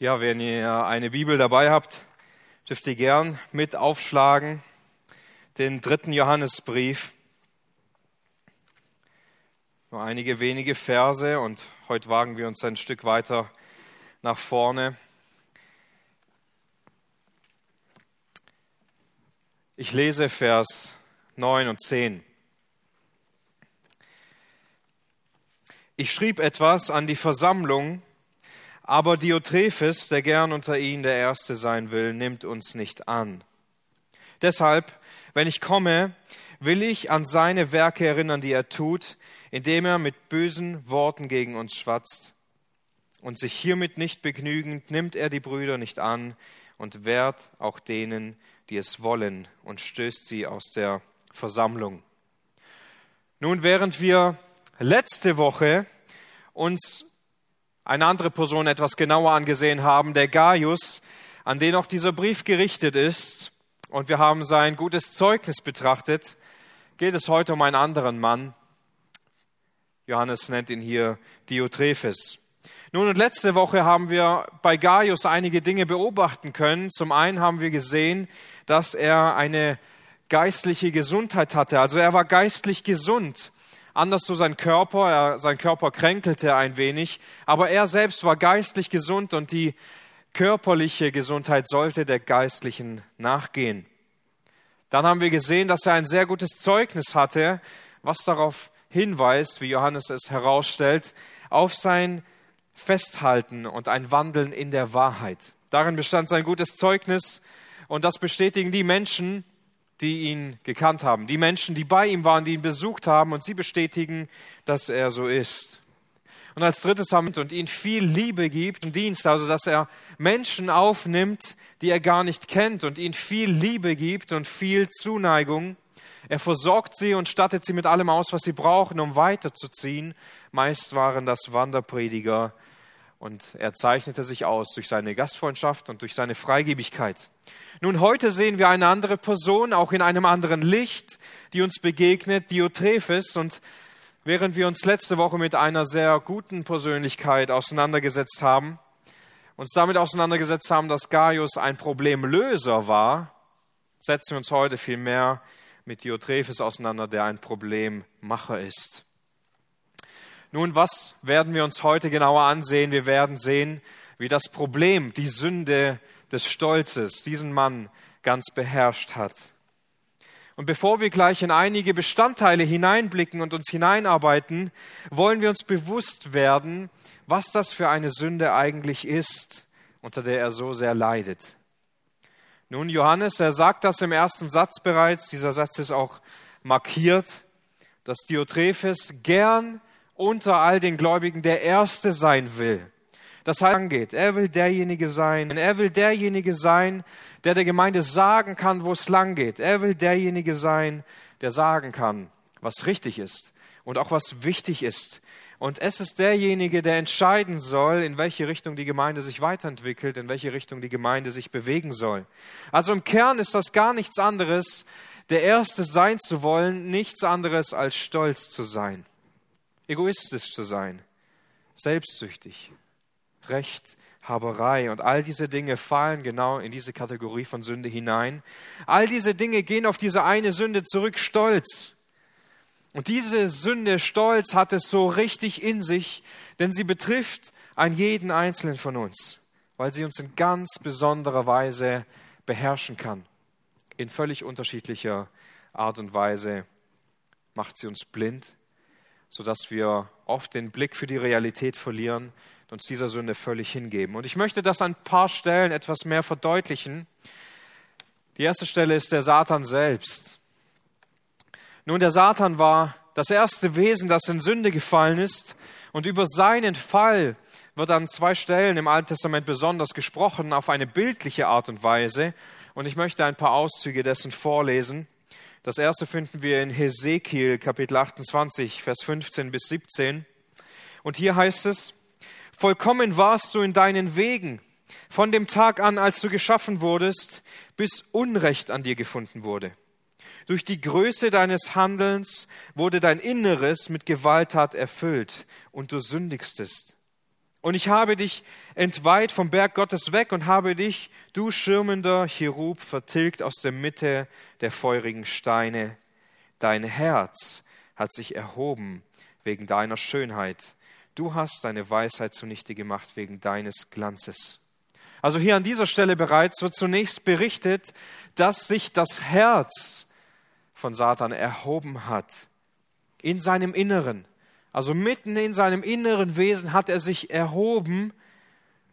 Ja, wenn ihr eine Bibel dabei habt, dürft ihr gern mit aufschlagen den dritten Johannesbrief. Nur einige wenige Verse und heute wagen wir uns ein Stück weiter nach vorne. Ich lese Vers 9 und 10. Ich schrieb etwas an die Versammlung, aber Diotrephes, der gern unter ihnen der Erste sein will, nimmt uns nicht an. Deshalb, wenn ich komme, will ich an seine Werke erinnern, die er tut, indem er mit bösen Worten gegen uns schwatzt. Und sich hiermit nicht begnügend, nimmt er die Brüder nicht an und wehrt auch denen, die es wollen, und stößt sie aus der Versammlung. Nun, während wir letzte Woche uns eine andere Person etwas genauer angesehen haben, der Gaius, an den auch dieser Brief gerichtet ist, und wir haben sein gutes Zeugnis betrachtet, geht es heute um einen anderen Mann. Johannes nennt ihn hier Diotrephes. Nun und letzte Woche haben wir bei Gaius einige Dinge beobachten können. Zum einen haben wir gesehen, dass er eine geistliche Gesundheit hatte. Also er war geistlich gesund anders so sein Körper, er, sein Körper kränkelte ein wenig, aber er selbst war geistlich gesund und die körperliche Gesundheit sollte der geistlichen nachgehen. Dann haben wir gesehen, dass er ein sehr gutes Zeugnis hatte, was darauf hinweist, wie Johannes es herausstellt, auf sein Festhalten und ein Wandeln in der Wahrheit. Darin bestand sein gutes Zeugnis und das bestätigen die Menschen, die ihn gekannt haben, die Menschen, die bei ihm waren, die ihn besucht haben und sie bestätigen, dass er so ist. Und als drittes haben und ihn viel Liebe gibt im Dienst, also dass er Menschen aufnimmt, die er gar nicht kennt und ihnen viel Liebe gibt und viel Zuneigung. Er versorgt sie und stattet sie mit allem aus, was sie brauchen, um weiterzuziehen. Meist waren das Wanderprediger und er zeichnete sich aus durch seine Gastfreundschaft und durch seine Freigebigkeit. Nun, heute sehen wir eine andere Person, auch in einem anderen Licht, die uns begegnet, Diotrephes. Und während wir uns letzte Woche mit einer sehr guten Persönlichkeit auseinandergesetzt haben, uns damit auseinandergesetzt haben, dass Gaius ein Problemlöser war, setzen wir uns heute viel mehr mit Diotrephes auseinander, der ein Problemmacher ist. Nun, was werden wir uns heute genauer ansehen? Wir werden sehen, wie das Problem, die Sünde des Stolzes diesen Mann ganz beherrscht hat. Und bevor wir gleich in einige Bestandteile hineinblicken und uns hineinarbeiten, wollen wir uns bewusst werden, was das für eine Sünde eigentlich ist, unter der er so sehr leidet. Nun, Johannes, er sagt das im ersten Satz bereits, dieser Satz ist auch markiert, dass Diotrephes gern unter all den Gläubigen der Erste sein will das heißt, angeht. Er will derjenige sein. Er will derjenige sein, der der Gemeinde sagen kann, wo es lang geht. Er will derjenige sein, der sagen kann, was richtig ist und auch was wichtig ist. Und es ist derjenige, der entscheiden soll, in welche Richtung die Gemeinde sich weiterentwickelt, in welche Richtung die Gemeinde sich bewegen soll. Also im Kern ist das gar nichts anderes, der Erste sein zu wollen, nichts anderes als stolz zu sein, egoistisch zu sein, selbstsüchtig, Rechthaberei und all diese Dinge fallen genau in diese Kategorie von Sünde hinein. All diese Dinge gehen auf diese eine Sünde zurück, Stolz. Und diese Sünde Stolz hat es so richtig in sich, denn sie betrifft einen jeden einzelnen von uns, weil sie uns in ganz besonderer Weise beherrschen kann. In völlig unterschiedlicher Art und Weise macht sie uns blind, sodass wir oft den Blick für die Realität verlieren uns dieser Sünde völlig hingeben. Und ich möchte das an ein paar Stellen etwas mehr verdeutlichen. Die erste Stelle ist der Satan selbst. Nun, der Satan war das erste Wesen, das in Sünde gefallen ist. Und über seinen Fall wird an zwei Stellen im Alten Testament besonders gesprochen, auf eine bildliche Art und Weise. Und ich möchte ein paar Auszüge dessen vorlesen. Das erste finden wir in Hesekiel Kapitel 28, Vers 15 bis 17. Und hier heißt es, Vollkommen warst du in deinen Wegen, von dem Tag an, als du geschaffen wurdest, bis Unrecht an dir gefunden wurde. Durch die Größe deines Handelns wurde dein Inneres mit Gewalttat erfüllt und du sündigstest. Und ich habe dich entweiht vom Berg Gottes weg und habe dich, du schirmender Cherub, vertilgt aus der Mitte der feurigen Steine. Dein Herz hat sich erhoben wegen deiner Schönheit. Du hast deine Weisheit zunichte gemacht wegen deines Glanzes. Also hier an dieser Stelle bereits wird zunächst berichtet, dass sich das Herz von Satan erhoben hat in seinem Inneren. Also mitten in seinem inneren Wesen hat er sich erhoben.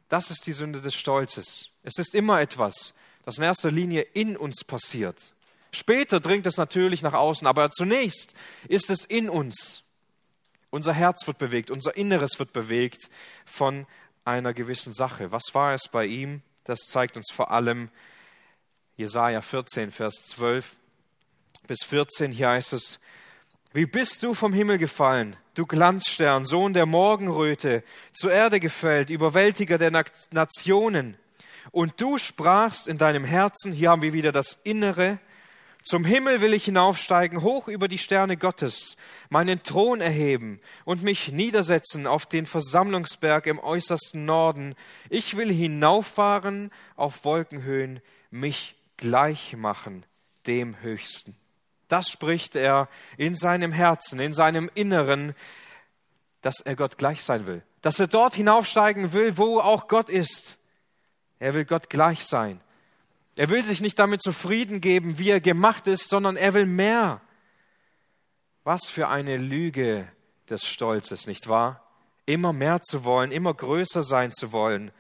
Das ist die Sünde des Stolzes. Es ist immer etwas, das in erster Linie in uns passiert. Später dringt es natürlich nach außen, aber zunächst ist es in uns. Unser Herz wird bewegt, unser Inneres wird bewegt von einer gewissen Sache. Was war es bei ihm? Das zeigt uns vor allem Jesaja 14, Vers 12 bis 14. Hier heißt es: Wie bist du vom Himmel gefallen, du Glanzstern, Sohn der Morgenröte, zur Erde gefällt, Überwältiger der Nationen. Und du sprachst in deinem Herzen, hier haben wir wieder das Innere, zum Himmel will ich hinaufsteigen, hoch über die Sterne Gottes, meinen Thron erheben und mich niedersetzen auf den Versammlungsberg im äußersten Norden. Ich will hinauffahren auf Wolkenhöhen, mich gleich machen dem Höchsten. Das spricht er in seinem Herzen, in seinem Inneren, dass er Gott gleich sein will. Dass er dort hinaufsteigen will, wo auch Gott ist. Er will Gott gleich sein. Er will sich nicht damit zufrieden geben, wie er gemacht ist, sondern er will mehr. Was für eine Lüge des Stolzes, nicht wahr? Immer mehr zu wollen, immer größer sein zu wollen.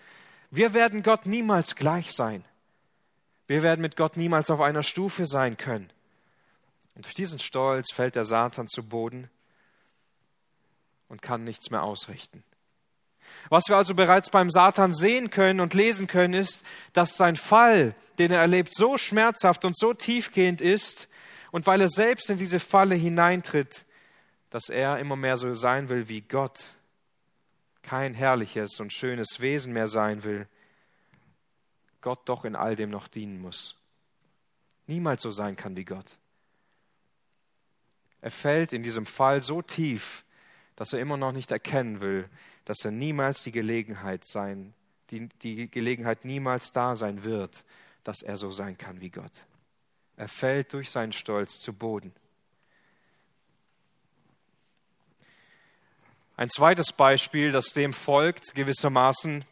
Wir werden Gott niemals gleich sein. Wir werden mit Gott niemals auf einer Stufe sein können. Und durch diesen Stolz fällt der Satan zu Boden und kann nichts mehr ausrichten. Was wir also bereits beim Satan sehen können und lesen können, ist, dass sein Fall, den er erlebt, so schmerzhaft und so tiefgehend ist und weil er selbst in diese Falle hineintritt, dass er immer mehr so sein will wie Gott, kein herrliches und schönes Wesen mehr sein will, Gott doch in all dem noch dienen muss. Niemals so sein kann wie Gott. Er fällt in diesem Fall so tief, dass er immer noch nicht erkennen will, dass er niemals die Gelegenheit sein, die, die Gelegenheit niemals da sein wird, dass er so sein kann wie Gott. Er fällt durch seinen Stolz zu Boden. Ein zweites Beispiel, das dem folgt, gewissermaßen,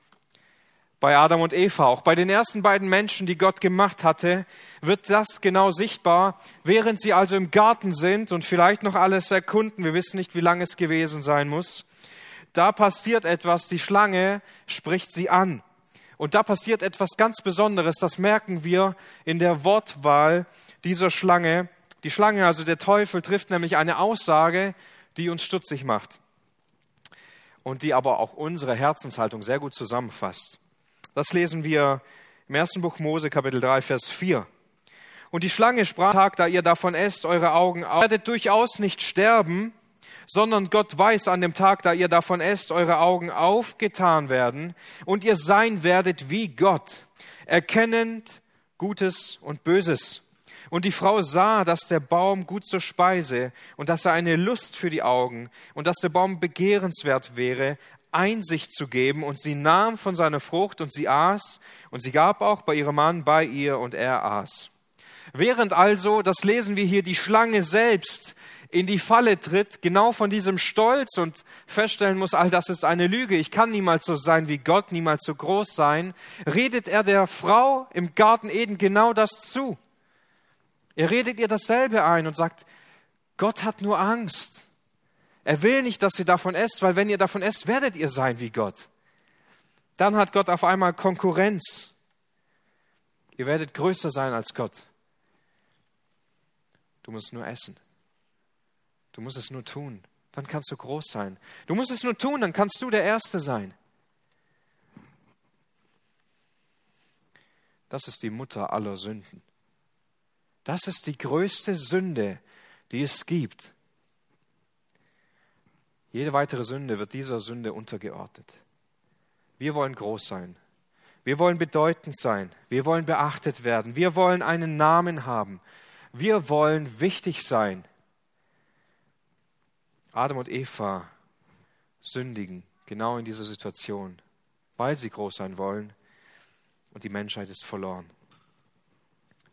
bei Adam und Eva, auch bei den ersten beiden Menschen, die Gott gemacht hatte, wird das genau sichtbar, während sie also im Garten sind und vielleicht noch alles erkunden. Wir wissen nicht, wie lange es gewesen sein muss. Da passiert etwas, die Schlange spricht sie an. Und da passiert etwas ganz Besonderes, das merken wir in der Wortwahl dieser Schlange. Die Schlange, also der Teufel, trifft nämlich eine Aussage, die uns stutzig macht und die aber auch unsere Herzenshaltung sehr gut zusammenfasst. Das lesen wir im ersten Buch Mose, Kapitel 3, Vers 4. Und die Schlange sprach, Tag, da ihr davon esst, eure Augen auf, werdet durchaus nicht sterben, sondern Gott weiß an dem Tag, da ihr davon esst, eure Augen aufgetan werden und ihr sein werdet wie Gott, erkennend Gutes und Böses. Und die Frau sah, dass der Baum gut zur Speise und dass er eine Lust für die Augen und dass der Baum begehrenswert wäre, Einsicht zu geben. Und sie nahm von seiner Frucht und sie aß. Und sie gab auch bei ihrem Mann bei ihr und er aß. Während also, das lesen wir hier, die Schlange selbst in die Falle tritt, genau von diesem Stolz und feststellen muss, all das ist eine Lüge, ich kann niemals so sein wie Gott, niemals so groß sein, redet er der Frau im Garten Eden genau das zu. Er redet ihr dasselbe ein und sagt, Gott hat nur Angst. Er will nicht, dass ihr davon esst, weil wenn ihr davon esst, werdet ihr sein wie Gott. Dann hat Gott auf einmal Konkurrenz. Ihr werdet größer sein als Gott. Du musst nur essen. Du musst es nur tun. Dann kannst du groß sein. Du musst es nur tun, dann kannst du der Erste sein. Das ist die Mutter aller Sünden. Das ist die größte Sünde, die es gibt. Jede weitere Sünde wird dieser Sünde untergeordnet. Wir wollen groß sein. Wir wollen bedeutend sein. Wir wollen beachtet werden. Wir wollen einen Namen haben. Wir wollen wichtig sein. Adam und Eva sündigen Genau in dieser Situation, weil sie groß sein wollen und die Menschheit ist verloren.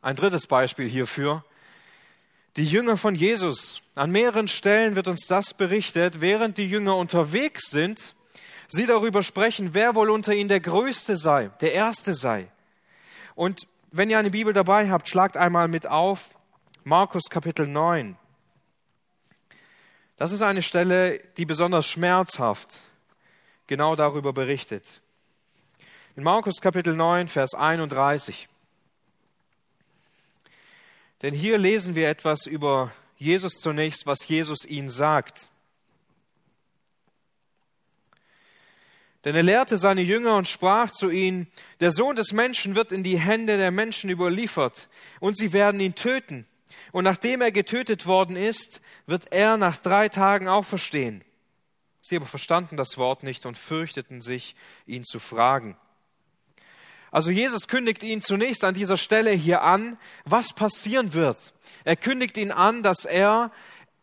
Ein drittes Beispiel hierfür. Die Jünger von Jesus. An mehreren Stellen wird uns das berichtet, während die Jünger unterwegs sind, sie darüber sprechen, wer wohl unter ihnen der Größte sei, der Erste sei. Und wenn ihr eine Bibel dabei habt, schlagt einmal mit auf Markus Kapitel 9. Das ist eine Stelle, die besonders schmerzhaft genau darüber berichtet. In Markus Kapitel 9, Vers 31. Denn hier lesen wir etwas über Jesus zunächst, was Jesus ihnen sagt. Denn er lehrte seine Jünger und sprach zu ihnen, der Sohn des Menschen wird in die Hände der Menschen überliefert, und sie werden ihn töten. Und nachdem er getötet worden ist, wird er nach drei Tagen auferstehen. Sie aber verstanden das Wort nicht und fürchteten sich, ihn zu fragen. Also Jesus kündigt ihn zunächst an dieser Stelle hier an, was passieren wird. Er kündigt ihn an, dass er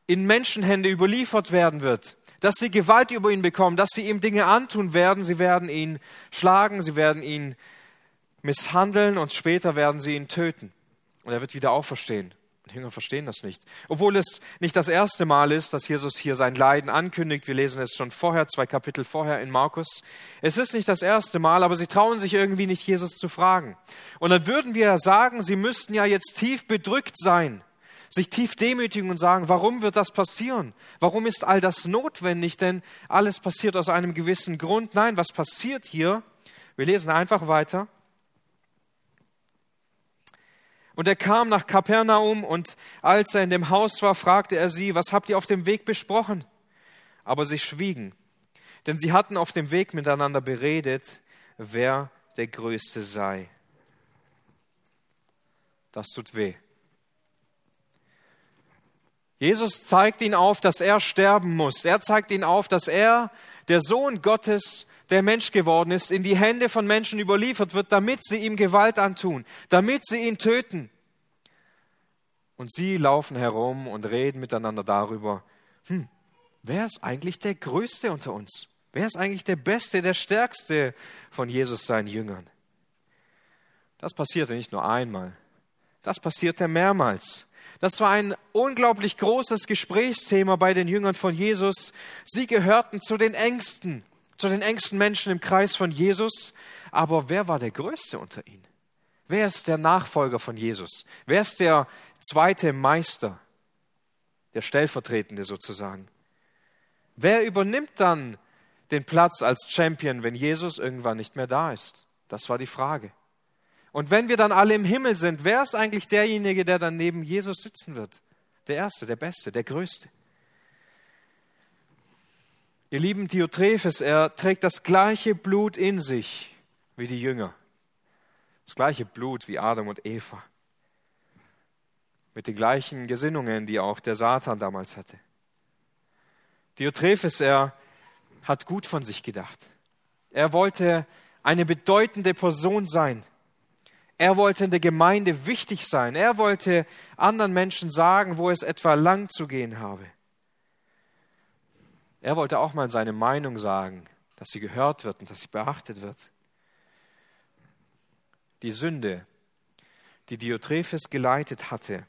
in Menschenhände überliefert werden wird, dass sie Gewalt über ihn bekommen, dass sie ihm Dinge antun werden. Sie werden ihn schlagen, sie werden ihn misshandeln und später werden sie ihn töten. Und er wird wieder auferstehen. Jünger verstehen das nicht. Obwohl es nicht das erste Mal ist, dass Jesus hier sein Leiden ankündigt. Wir lesen es schon vorher, zwei Kapitel vorher in Markus. Es ist nicht das erste Mal, aber sie trauen sich irgendwie nicht, Jesus zu fragen. Und dann würden wir sagen, sie müssten ja jetzt tief bedrückt sein, sich tief demütigen und sagen, warum wird das passieren? Warum ist all das notwendig? Denn alles passiert aus einem gewissen Grund. Nein, was passiert hier? Wir lesen einfach weiter. Und er kam nach Kapernaum und als er in dem Haus war, fragte er sie, was habt ihr auf dem Weg besprochen? Aber sie schwiegen, denn sie hatten auf dem Weg miteinander beredet, wer der Größte sei. Das tut weh. Jesus zeigt ihn auf, dass er sterben muss. Er zeigt ihn auf, dass er, der Sohn Gottes, der Mensch geworden ist, in die Hände von Menschen überliefert wird, damit sie ihm Gewalt antun, damit sie ihn töten. Und sie laufen herum und reden miteinander darüber, hm, wer ist eigentlich der Größte unter uns? Wer ist eigentlich der Beste, der Stärkste von Jesus seinen Jüngern? Das passierte nicht nur einmal, das passierte mehrmals. Das war ein unglaublich großes Gesprächsthema bei den Jüngern von Jesus. Sie gehörten zu den Ängsten zu den engsten Menschen im Kreis von Jesus. Aber wer war der Größte unter ihnen? Wer ist der Nachfolger von Jesus? Wer ist der zweite Meister? Der Stellvertretende sozusagen. Wer übernimmt dann den Platz als Champion, wenn Jesus irgendwann nicht mehr da ist? Das war die Frage. Und wenn wir dann alle im Himmel sind, wer ist eigentlich derjenige, der dann neben Jesus sitzen wird? Der Erste, der Beste, der Größte. Ihr lieben Diotrephes, er trägt das gleiche Blut in sich wie die Jünger. Das gleiche Blut wie Adam und Eva. Mit den gleichen Gesinnungen, die auch der Satan damals hatte. Diotrephes, er hat gut von sich gedacht. Er wollte eine bedeutende Person sein. Er wollte in der Gemeinde wichtig sein. Er wollte anderen Menschen sagen, wo es etwa lang zu gehen habe. Er wollte auch mal seine Meinung sagen, dass sie gehört wird und dass sie beachtet wird. Die Sünde, die Diotrephes geleitet hatte,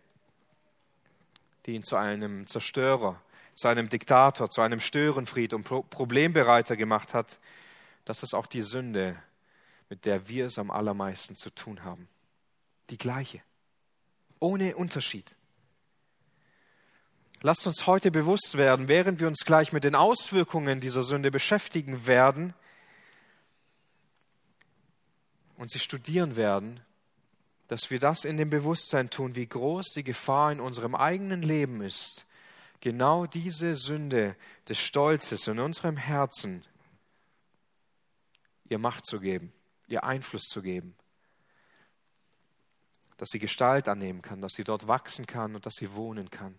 die ihn zu einem Zerstörer, zu einem Diktator, zu einem Störenfried und Problembereiter gemacht hat, das ist auch die Sünde, mit der wir es am allermeisten zu tun haben. Die gleiche, ohne Unterschied. Lasst uns heute bewusst werden, während wir uns gleich mit den Auswirkungen dieser Sünde beschäftigen werden und sie studieren werden, dass wir das in dem Bewusstsein tun, wie groß die Gefahr in unserem eigenen Leben ist, genau diese Sünde des Stolzes in unserem Herzen ihr Macht zu geben, ihr Einfluss zu geben, dass sie Gestalt annehmen kann, dass sie dort wachsen kann und dass sie wohnen kann.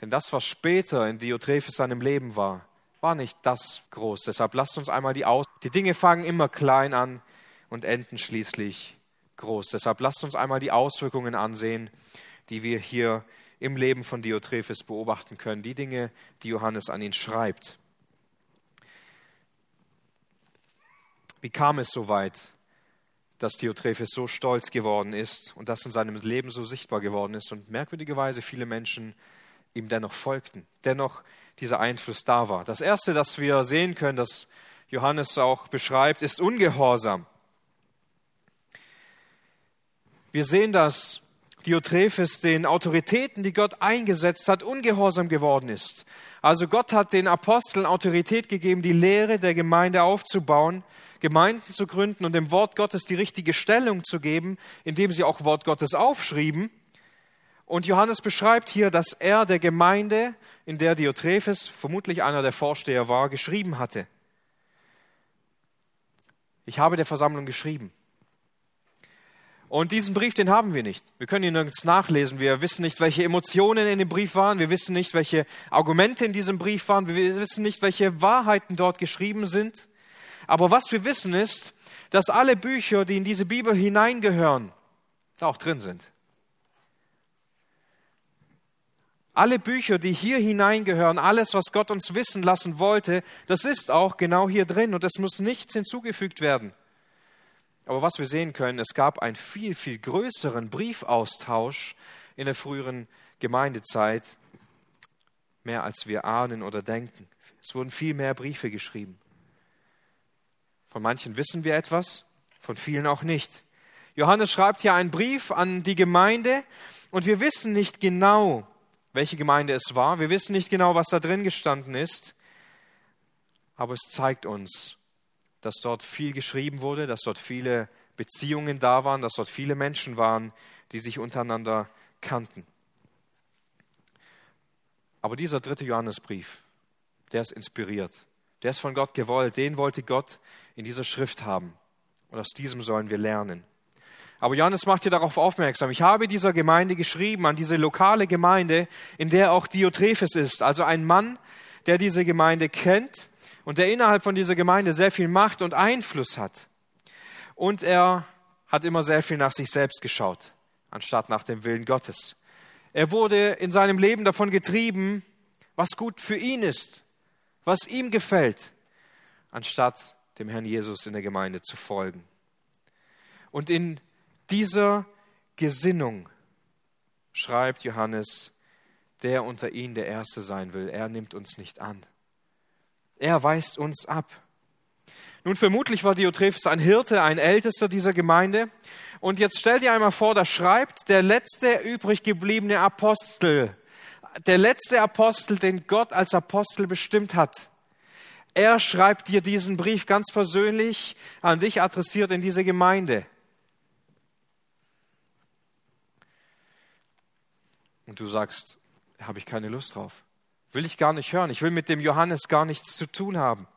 Denn das, was später in Diotrephes seinem Leben war, war nicht das groß. Deshalb lasst uns einmal die Aus. Die Dinge fangen immer klein an und enden schließlich groß. Deshalb lasst uns einmal die Auswirkungen ansehen, die wir hier im Leben von Diotrephes beobachten können. Die Dinge, die Johannes an ihn schreibt. Wie kam es so weit, dass Diotrephes so stolz geworden ist und das in seinem Leben so sichtbar geworden ist und merkwürdigerweise viele Menschen ihm dennoch folgten, dennoch dieser Einfluss da war. Das Erste, das wir sehen können, das Johannes auch beschreibt, ist Ungehorsam. Wir sehen, dass Diotrephes den Autoritäten, die Gott eingesetzt hat, ungehorsam geworden ist. Also Gott hat den Aposteln Autorität gegeben, die Lehre der Gemeinde aufzubauen, Gemeinden zu gründen und dem Wort Gottes die richtige Stellung zu geben, indem sie auch Wort Gottes aufschrieben. Und Johannes beschreibt hier, dass er der Gemeinde, in der Diotrephes vermutlich einer der Vorsteher war, geschrieben hatte. Ich habe der Versammlung geschrieben. Und diesen Brief, den haben wir nicht. Wir können ihn nirgends nachlesen. Wir wissen nicht, welche Emotionen in dem Brief waren. Wir wissen nicht, welche Argumente in diesem Brief waren. Wir wissen nicht, welche Wahrheiten dort geschrieben sind. Aber was wir wissen ist, dass alle Bücher, die in diese Bibel hineingehören, da auch drin sind. Alle Bücher, die hier hineingehören, alles, was Gott uns wissen lassen wollte, das ist auch genau hier drin und es muss nichts hinzugefügt werden. Aber was wir sehen können, es gab einen viel, viel größeren Briefaustausch in der früheren Gemeindezeit, mehr als wir ahnen oder denken. Es wurden viel mehr Briefe geschrieben. Von manchen wissen wir etwas, von vielen auch nicht. Johannes schreibt hier einen Brief an die Gemeinde und wir wissen nicht genau, welche Gemeinde es war. Wir wissen nicht genau, was da drin gestanden ist. Aber es zeigt uns, dass dort viel geschrieben wurde, dass dort viele Beziehungen da waren, dass dort viele Menschen waren, die sich untereinander kannten. Aber dieser dritte Johannesbrief, der ist inspiriert. Der ist von Gott gewollt. Den wollte Gott in dieser Schrift haben. Und aus diesem sollen wir lernen. Aber Johannes macht hier darauf aufmerksam. Ich habe dieser Gemeinde geschrieben, an diese lokale Gemeinde, in der auch Diotrephes ist. Also ein Mann, der diese Gemeinde kennt und der innerhalb von dieser Gemeinde sehr viel Macht und Einfluss hat. Und er hat immer sehr viel nach sich selbst geschaut, anstatt nach dem Willen Gottes. Er wurde in seinem Leben davon getrieben, was gut für ihn ist, was ihm gefällt, anstatt dem Herrn Jesus in der Gemeinde zu folgen. Und in dieser Gesinnung schreibt Johannes, der unter ihnen der Erste sein will, er nimmt uns nicht an. Er weist uns ab. Nun, vermutlich war Diotrephes ein Hirte, ein Ältester dieser Gemeinde. Und jetzt stell dir einmal vor, da schreibt der letzte übrig gebliebene Apostel, der letzte Apostel, den Gott als Apostel bestimmt hat. Er schreibt dir diesen Brief ganz persönlich an dich adressiert in diese Gemeinde. Und du sagst, habe ich keine Lust drauf. Will ich gar nicht hören. Ich will mit dem Johannes gar nichts zu tun haben.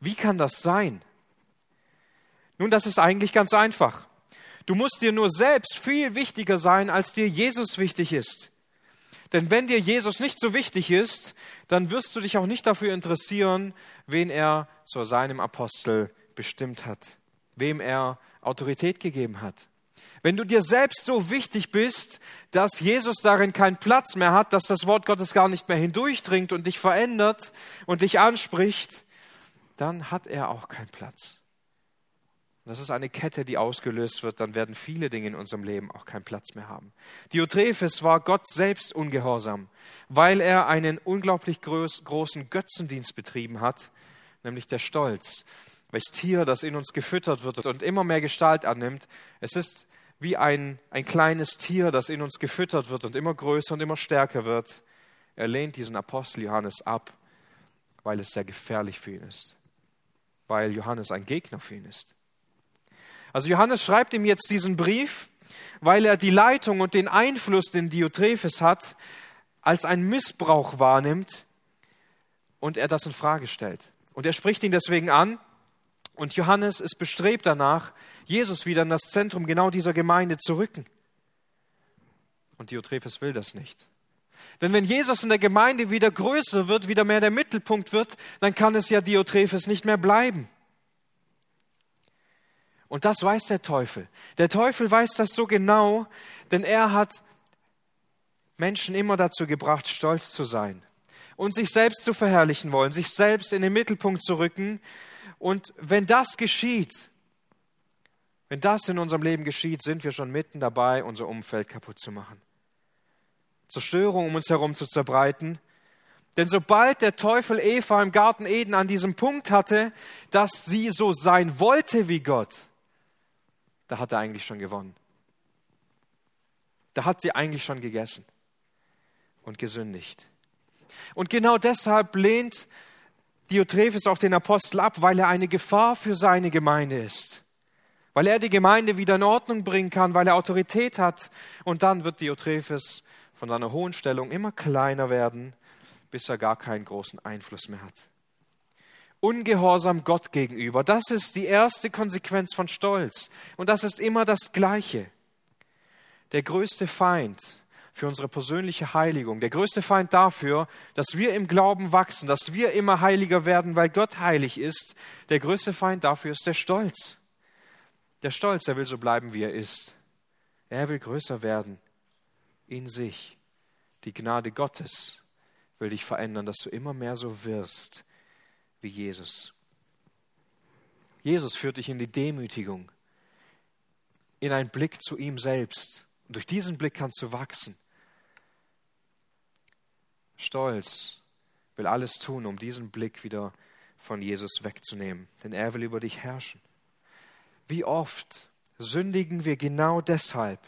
Wie kann das sein? Nun, das ist eigentlich ganz einfach. Du musst dir nur selbst viel wichtiger sein, als dir Jesus wichtig ist. Denn wenn dir Jesus nicht so wichtig ist, dann wirst du dich auch nicht dafür interessieren, wen er zu seinem Apostel bestimmt hat, wem er Autorität gegeben hat. Wenn du dir selbst so wichtig bist, dass Jesus darin keinen Platz mehr hat, dass das Wort Gottes gar nicht mehr hindurchdringt und dich verändert und dich anspricht, dann hat er auch keinen Platz. Das ist eine Kette, die ausgelöst wird, dann werden viele Dinge in unserem Leben auch keinen Platz mehr haben. Diotrephes war Gott selbst ungehorsam, weil er einen unglaublich großen Götzendienst betrieben hat, nämlich der Stolz. Welches Tier, das in uns gefüttert wird und immer mehr Gestalt annimmt. Es ist wie ein, ein kleines Tier, das in uns gefüttert wird und immer größer und immer stärker wird. Er lehnt diesen Apostel Johannes ab, weil es sehr gefährlich für ihn ist, weil Johannes ein Gegner für ihn ist. Also Johannes schreibt ihm jetzt diesen Brief, weil er die Leitung und den Einfluss, den Diotrephes hat, als ein Missbrauch wahrnimmt und er das in Frage stellt. Und er spricht ihn deswegen an und Johannes ist bestrebt danach, Jesus wieder in das Zentrum genau dieser Gemeinde zu rücken. Und Diotrephes will das nicht. Denn wenn Jesus in der Gemeinde wieder größer wird, wieder mehr der Mittelpunkt wird, dann kann es ja Diotrephes nicht mehr bleiben. Und das weiß der Teufel. Der Teufel weiß das so genau, denn er hat Menschen immer dazu gebracht, stolz zu sein und sich selbst zu verherrlichen wollen, sich selbst in den Mittelpunkt zu rücken Und wenn das geschieht, wenn das in unserem Leben geschieht, sind wir schon mitten dabei, unser Umfeld kaputt zu machen. Zerstörung um uns herum zu zerbreiten. Denn sobald der Teufel Eva im Garten Eden an diesem Punkt hatte, dass sie so sein wollte wie Gott, da hat er eigentlich schon gewonnen. Da hat sie eigentlich schon gegessen und gesündigt. Und genau deshalb lehnt Diotrephes auch den Apostel ab, weil er eine Gefahr für seine Gemeinde ist. Weil er die Gemeinde wieder in Ordnung bringen kann, weil er Autorität hat. Und dann wird Diotrephes von seiner hohen Stellung immer kleiner werden, bis er gar keinen großen Einfluss mehr hat. Ungehorsam Gott gegenüber, das ist die erste Konsequenz von Stolz. Und das ist immer das Gleiche. Der größte Feind für unsere persönliche Heiligung, der größte Feind dafür, dass wir im Glauben wachsen, dass wir immer heiliger werden, weil Gott heilig ist, der größte Feind dafür ist der Stolz. Der Stolz, er will so bleiben, wie er ist. Er will größer werden in sich. Die Gnade Gottes will dich verändern, dass du immer mehr so wirst wie Jesus. Jesus führt dich in die Demütigung, in einen Blick zu ihm selbst. Und durch diesen Blick kannst du wachsen. Stolz will alles tun, um diesen Blick wieder von Jesus wegzunehmen, denn er will über dich herrschen. Wie oft sündigen wir genau deshalb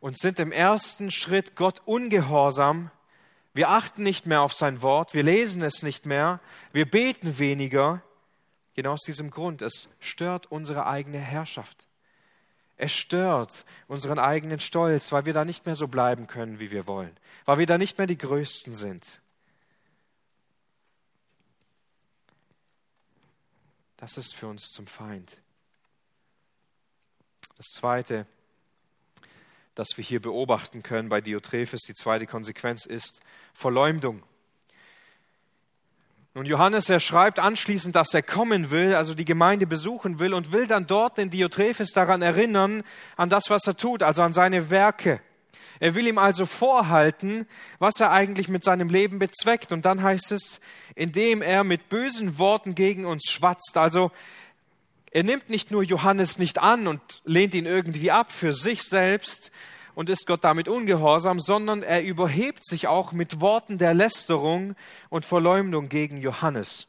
und sind im ersten Schritt Gott ungehorsam. Wir achten nicht mehr auf sein Wort, wir lesen es nicht mehr, wir beten weniger. Genau aus diesem Grund, es stört unsere eigene Herrschaft. Es stört unseren eigenen Stolz, weil wir da nicht mehr so bleiben können, wie wir wollen, weil wir da nicht mehr die Größten sind. Das ist für uns zum Feind. Das Zweite, das wir hier beobachten können bei Diotrephes, die zweite Konsequenz ist Verleumdung. Nun, Johannes, er schreibt anschließend, dass er kommen will, also die Gemeinde besuchen will und will dann dort den Diotrephes daran erinnern, an das, was er tut, also an seine Werke. Er will ihm also vorhalten, was er eigentlich mit seinem Leben bezweckt. Und dann heißt es, indem er mit bösen Worten gegen uns schwatzt. Also er nimmt nicht nur Johannes nicht an und lehnt ihn irgendwie ab für sich selbst, und ist Gott damit ungehorsam, sondern er überhebt sich auch mit Worten der Lästerung und Verleumdung gegen Johannes.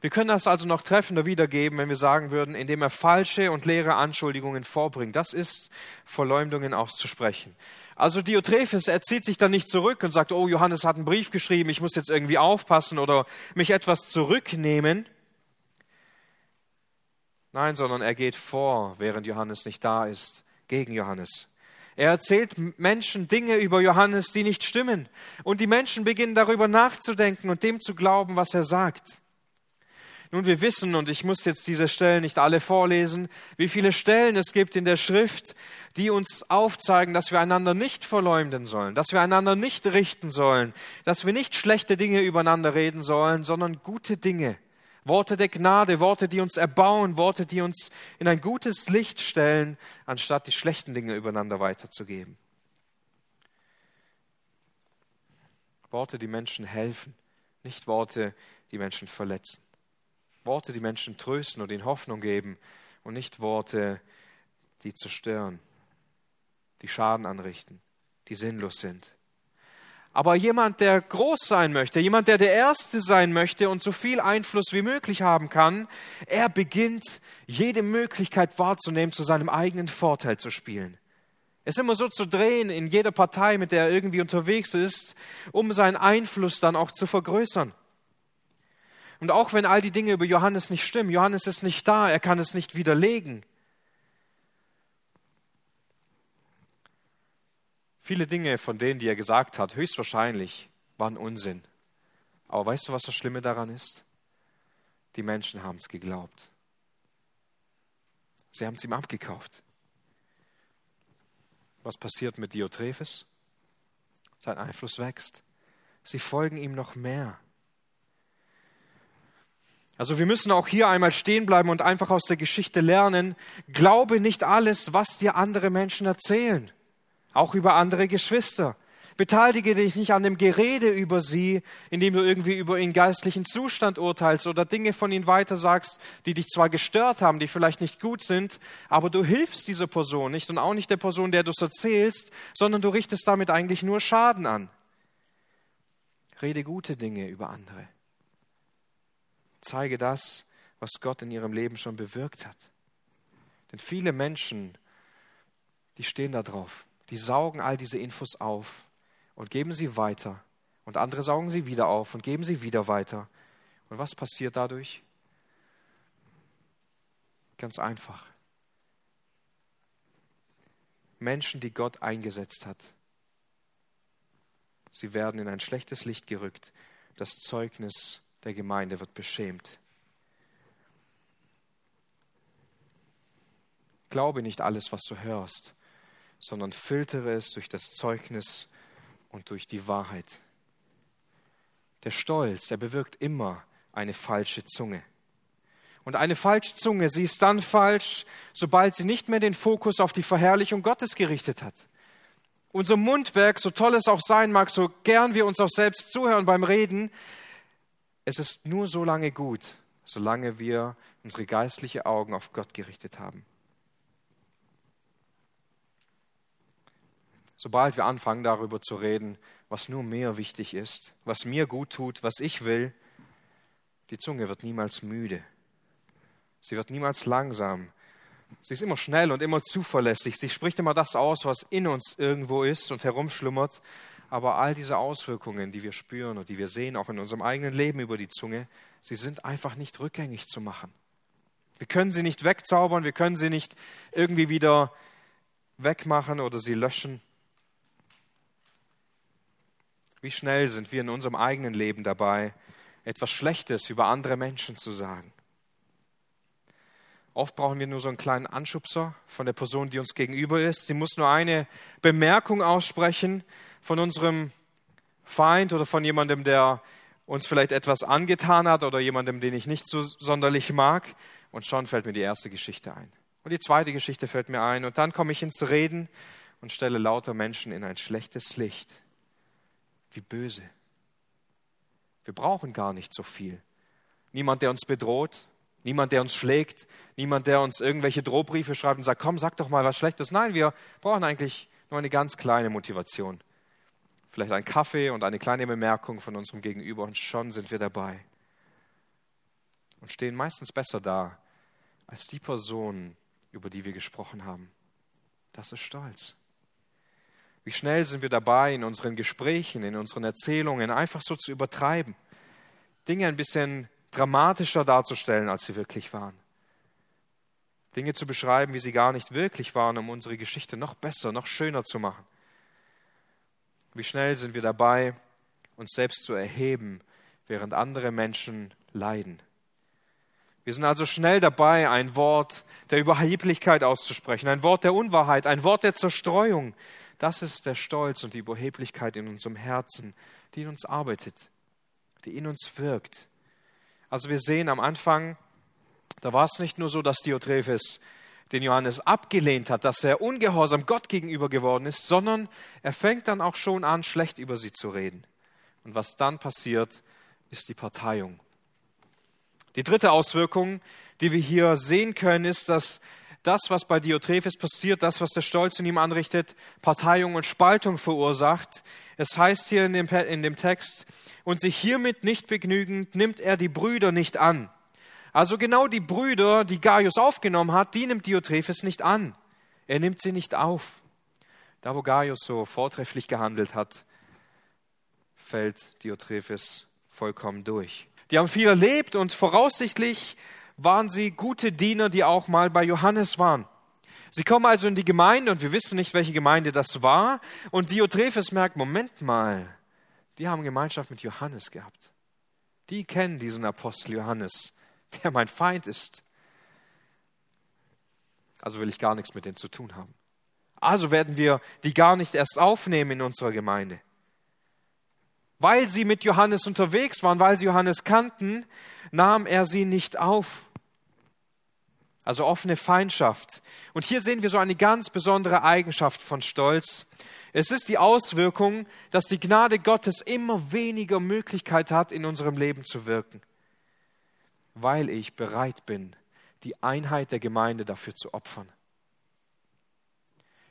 Wir können das also noch treffender wiedergeben, wenn wir sagen würden, indem er falsche und leere Anschuldigungen vorbringt. Das ist Verleumdungen auszusprechen. Also Diotrephes, er zieht sich dann nicht zurück und sagt, oh, Johannes hat einen Brief geschrieben, ich muss jetzt irgendwie aufpassen oder mich etwas zurücknehmen. Nein, sondern er geht vor, während Johannes nicht da ist, gegen Johannes. Er erzählt Menschen Dinge über Johannes, die nicht stimmen. Und die Menschen beginnen darüber nachzudenken und dem zu glauben, was er sagt. Nun, wir wissen, und ich muss jetzt diese Stellen nicht alle vorlesen, wie viele Stellen es gibt in der Schrift, die uns aufzeigen, dass wir einander nicht verleumden sollen, dass wir einander nicht richten sollen, dass wir nicht schlechte Dinge übereinander reden sollen, sondern gute Dinge. Worte der Gnade, Worte, die uns erbauen, Worte, die uns in ein gutes Licht stellen, anstatt die schlechten Dinge übereinander weiterzugeben. Worte, die Menschen helfen, nicht Worte, die Menschen verletzen. Worte, die Menschen trösten und ihnen Hoffnung geben und nicht Worte, die zerstören, die Schaden anrichten, die sinnlos sind. Aber jemand, der groß sein möchte, jemand, der der Erste sein möchte und so viel Einfluss wie möglich haben kann, er beginnt, jede Möglichkeit wahrzunehmen, zu seinem eigenen Vorteil zu spielen. Es immer so zu drehen in jeder Partei, mit der er irgendwie unterwegs ist, um seinen Einfluss dann auch zu vergrößern. Und auch wenn all die Dinge über Johannes nicht stimmen, Johannes ist nicht da, er kann es nicht widerlegen. Viele Dinge von denen, die er gesagt hat, höchstwahrscheinlich waren Unsinn. Aber weißt du, was das Schlimme daran ist? Die Menschen haben es geglaubt. Sie haben es ihm abgekauft. Was passiert mit Diotrephes? Sein Einfluss wächst. Sie folgen ihm noch mehr. Also wir müssen auch hier einmal stehen bleiben und einfach aus der Geschichte lernen. Glaube nicht alles, was dir andere Menschen erzählen auch über andere Geschwister. Beteilige dich nicht an dem Gerede über sie, indem du irgendwie über ihren geistlichen Zustand urteilst oder Dinge von ihnen weitersagst, die dich zwar gestört haben, die vielleicht nicht gut sind, aber du hilfst dieser Person nicht und auch nicht der Person, der du es erzählst, sondern du richtest damit eigentlich nur Schaden an. Rede gute Dinge über andere. Zeige das, was Gott in ihrem Leben schon bewirkt hat. Denn viele Menschen, die stehen da drauf, die saugen all diese Infos auf und geben sie weiter. Und andere saugen sie wieder auf und geben sie wieder weiter. Und was passiert dadurch? Ganz einfach. Menschen, die Gott eingesetzt hat, sie werden in ein schlechtes Licht gerückt. Das Zeugnis der Gemeinde wird beschämt. Glaube nicht alles, was du hörst, sondern filtere es durch das Zeugnis und durch die Wahrheit. Der Stolz, der bewirkt immer eine falsche Zunge. Und eine falsche Zunge, sie ist dann falsch, sobald sie nicht mehr den Fokus auf die Verherrlichung Gottes gerichtet hat. Unser Mundwerk, so toll es auch sein mag, so gern wir uns auch selbst zuhören beim Reden, es ist nur so lange gut, solange wir unsere geistlichen Augen auf Gott gerichtet haben. Sobald wir anfangen darüber zu reden, was nur mir wichtig ist, was mir gut tut, was ich will, die Zunge wird niemals müde. Sie wird niemals langsam. Sie ist immer schnell und immer zuverlässig. Sie spricht immer das aus, was in uns irgendwo ist und herumschlummert. Aber all diese Auswirkungen, die wir spüren und die wir sehen, auch in unserem eigenen Leben über die Zunge, sie sind einfach nicht rückgängig zu machen. Wir können sie nicht wegzaubern, wir können sie nicht irgendwie wieder wegmachen oder sie löschen. Wie schnell sind wir in unserem eigenen Leben dabei, etwas Schlechtes über andere Menschen zu sagen? Oft brauchen wir nur so einen kleinen Anschubser von der Person, die uns gegenüber ist. Sie muss nur eine Bemerkung aussprechen von unserem Feind oder von jemandem, der uns vielleicht etwas angetan hat oder jemandem, den ich nicht so sonderlich mag. Und schon fällt mir die erste Geschichte ein. Und die zweite Geschichte fällt mir ein. Und dann komme ich ins Reden und stelle lauter Menschen in ein schlechtes Licht. Wie böse. Wir brauchen gar nicht so viel. Niemand, der uns bedroht, niemand, der uns schlägt, niemand, der uns irgendwelche Drohbriefe schreibt und sagt, komm, sag doch mal was Schlechtes. Nein, wir brauchen eigentlich nur eine ganz kleine Motivation. Vielleicht ein Kaffee und eine kleine Bemerkung von unserem Gegenüber und schon sind wir dabei. Und stehen meistens besser da als die Person, über die wir gesprochen haben. Das ist Stolz. Wie schnell sind wir dabei, in unseren Gesprächen, in unseren Erzählungen einfach so zu übertreiben, Dinge ein bisschen dramatischer darzustellen, als sie wirklich waren. Dinge zu beschreiben, wie sie gar nicht wirklich waren, um unsere Geschichte noch besser, noch schöner zu machen. Wie schnell sind wir dabei, uns selbst zu erheben, während andere Menschen leiden. Wir sind also schnell dabei, ein Wort der Überheblichkeit auszusprechen, ein Wort der Unwahrheit, ein Wort der Zerstreuung, das ist der Stolz und die Überheblichkeit in unserem Herzen, die in uns arbeitet, die in uns wirkt. Also wir sehen am Anfang, da war es nicht nur so, dass Diotrephes den Johannes abgelehnt hat, dass er ungehorsam Gott gegenüber geworden ist, sondern er fängt dann auch schon an, schlecht über sie zu reden. Und was dann passiert, ist die Parteiung. Die dritte Auswirkung, die wir hier sehen können, ist, dass das, was bei Diotrephes passiert, das, was der Stolz in ihm anrichtet, Parteiung und Spaltung verursacht. Es heißt hier in dem, in dem Text, und sich hiermit nicht begnügend, nimmt er die Brüder nicht an. Also genau die Brüder, die Gaius aufgenommen hat, die nimmt Diotrephes nicht an. Er nimmt sie nicht auf. Da, wo Gaius so vortrefflich gehandelt hat, fällt Diotrephes vollkommen durch. Die haben viel erlebt und voraussichtlich waren sie gute Diener, die auch mal bei Johannes waren. Sie kommen also in die Gemeinde und wir wissen nicht, welche Gemeinde das war. Und Diotrephes merkt, Moment mal, die haben Gemeinschaft mit Johannes gehabt. Die kennen diesen Apostel Johannes, der mein Feind ist. Also will ich gar nichts mit denen zu tun haben. Also werden wir die gar nicht erst aufnehmen in unserer Gemeinde. Weil sie mit Johannes unterwegs waren, weil sie Johannes kannten, nahm er sie nicht auf. Also offene Feindschaft. Und hier sehen wir so eine ganz besondere Eigenschaft von Stolz. Es ist die Auswirkung, dass die Gnade Gottes immer weniger Möglichkeit hat, in unserem Leben zu wirken, weil ich bereit bin, die Einheit der Gemeinde dafür zu opfern.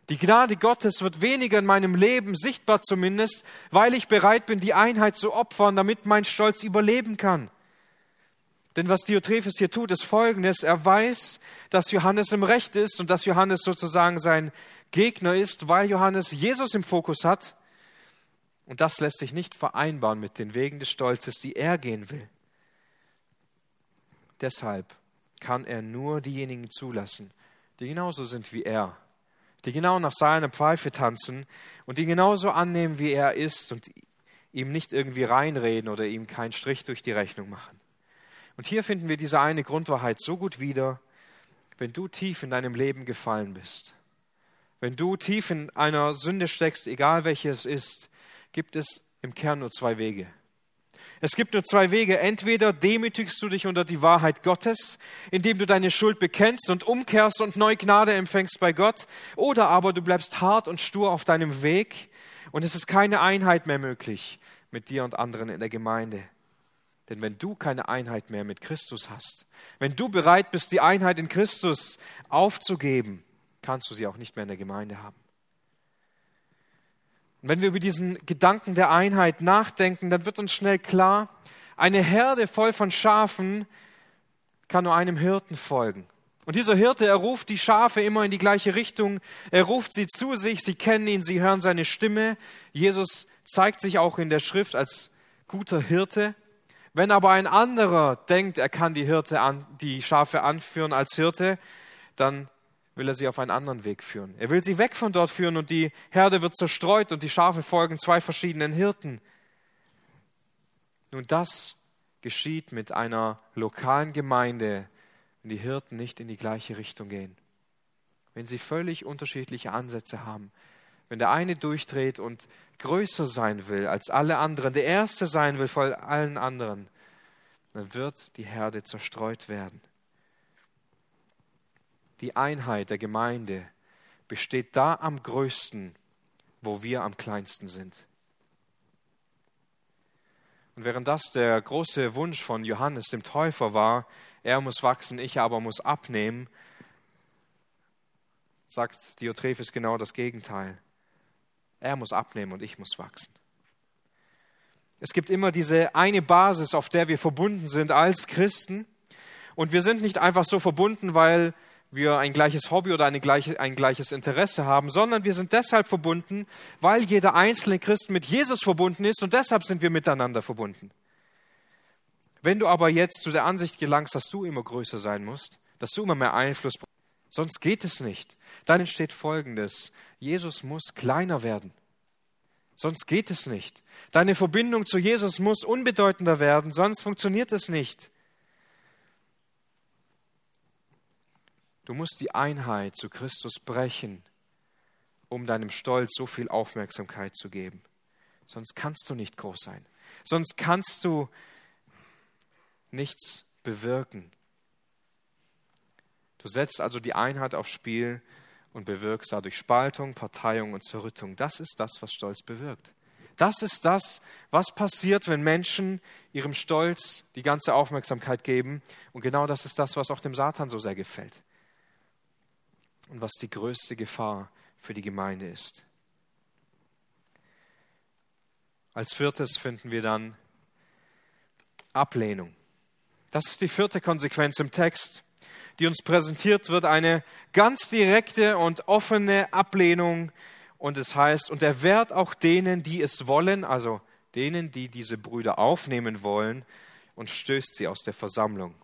Die Gnade Gottes wird weniger in meinem Leben sichtbar zumindest, weil ich bereit bin, die Einheit zu opfern, damit mein Stolz überleben kann. Denn was Diotrephes hier tut, ist Folgendes. Er weiß, dass Johannes im Recht ist und dass Johannes sozusagen sein Gegner ist, weil Johannes Jesus im Fokus hat. Und das lässt sich nicht vereinbaren mit den Wegen des Stolzes, die er gehen will. Deshalb kann er nur diejenigen zulassen, die genauso sind wie er, die genau nach seiner Pfeife tanzen und die genauso annehmen, wie er ist und ihm nicht irgendwie reinreden oder ihm keinen Strich durch die Rechnung machen. Und hier finden wir diese eine Grundwahrheit so gut wieder, wenn du tief in deinem Leben gefallen bist, wenn du tief in einer Sünde steckst, egal welche es ist, gibt es im Kern nur zwei Wege. Es gibt nur zwei Wege. Entweder demütigst du dich unter die Wahrheit Gottes, indem du deine Schuld bekennst und umkehrst und neue Gnade empfängst bei Gott, oder aber du bleibst hart und stur auf deinem Weg und es ist keine Einheit mehr möglich mit dir und anderen in der Gemeinde. Denn wenn du keine Einheit mehr mit Christus hast, wenn du bereit bist, die Einheit in Christus aufzugeben, kannst du sie auch nicht mehr in der Gemeinde haben. Und wenn wir über diesen Gedanken der Einheit nachdenken, dann wird uns schnell klar, eine Herde voll von Schafen kann nur einem Hirten folgen. Und dieser Hirte, er ruft die Schafe immer in die gleiche Richtung. Er ruft sie zu sich, sie kennen ihn, sie hören seine Stimme. Jesus zeigt sich auch in der Schrift als guter Hirte. Wenn aber ein anderer denkt, er kann die, Hirte an, die Schafe anführen als Hirte, dann will er sie auf einen anderen Weg führen. Er will sie weg von dort führen und die Herde wird zerstreut und die Schafe folgen zwei verschiedenen Hirten. Nun, das geschieht mit einer lokalen Gemeinde, wenn die Hirten nicht in die gleiche Richtung gehen. Wenn sie völlig unterschiedliche Ansätze haben. Wenn der eine durchdreht und größer sein will als alle anderen, der Erste sein will vor allen anderen, dann wird die Herde zerstreut werden. Die Einheit der Gemeinde besteht da am größten, wo wir am kleinsten sind. Und während das der große Wunsch von Johannes dem Täufer war, er muss wachsen, ich aber muss abnehmen, sagt Diotrephes genau das Gegenteil. Er muss abnehmen und ich muss wachsen. Es gibt immer diese eine Basis, auf der wir verbunden sind als Christen. Und wir sind nicht einfach so verbunden, weil wir ein gleiches Hobby oder gleiche, ein gleiches Interesse haben, sondern wir sind deshalb verbunden, weil jeder einzelne Christ mit Jesus verbunden ist und deshalb sind wir miteinander verbunden. Wenn du aber jetzt zu der Ansicht gelangst, dass du immer größer sein musst, dass du immer mehr Einfluss brauchst, sonst geht es nicht, dann entsteht Folgendes. Jesus muss kleiner werden. Sonst geht es nicht. Deine Verbindung zu Jesus muss unbedeutender werden, sonst funktioniert es nicht. Du musst die Einheit zu Christus brechen, um deinem Stolz so viel Aufmerksamkeit zu geben. Sonst kannst du nicht groß sein. Sonst kannst du nichts bewirken. Du setzt also die Einheit aufs Spiel und bewirkst dadurch Spaltung, Parteiung und Zerrüttung. Das ist das, was Stolz bewirkt. Das ist das, was passiert, wenn Menschen ihrem Stolz die ganze Aufmerksamkeit geben. Und genau das ist das, was auch dem Satan so sehr gefällt und was die größte Gefahr für die Gemeinde ist. Als viertes finden wir dann Ablehnung. Das ist die vierte Konsequenz im Text, die uns präsentiert wird, eine ganz direkte und offene Ablehnung. Und es heißt, und er wehrt auch denen, die es wollen, also denen, die diese Brüder aufnehmen wollen, und stößt sie aus der Versammlung.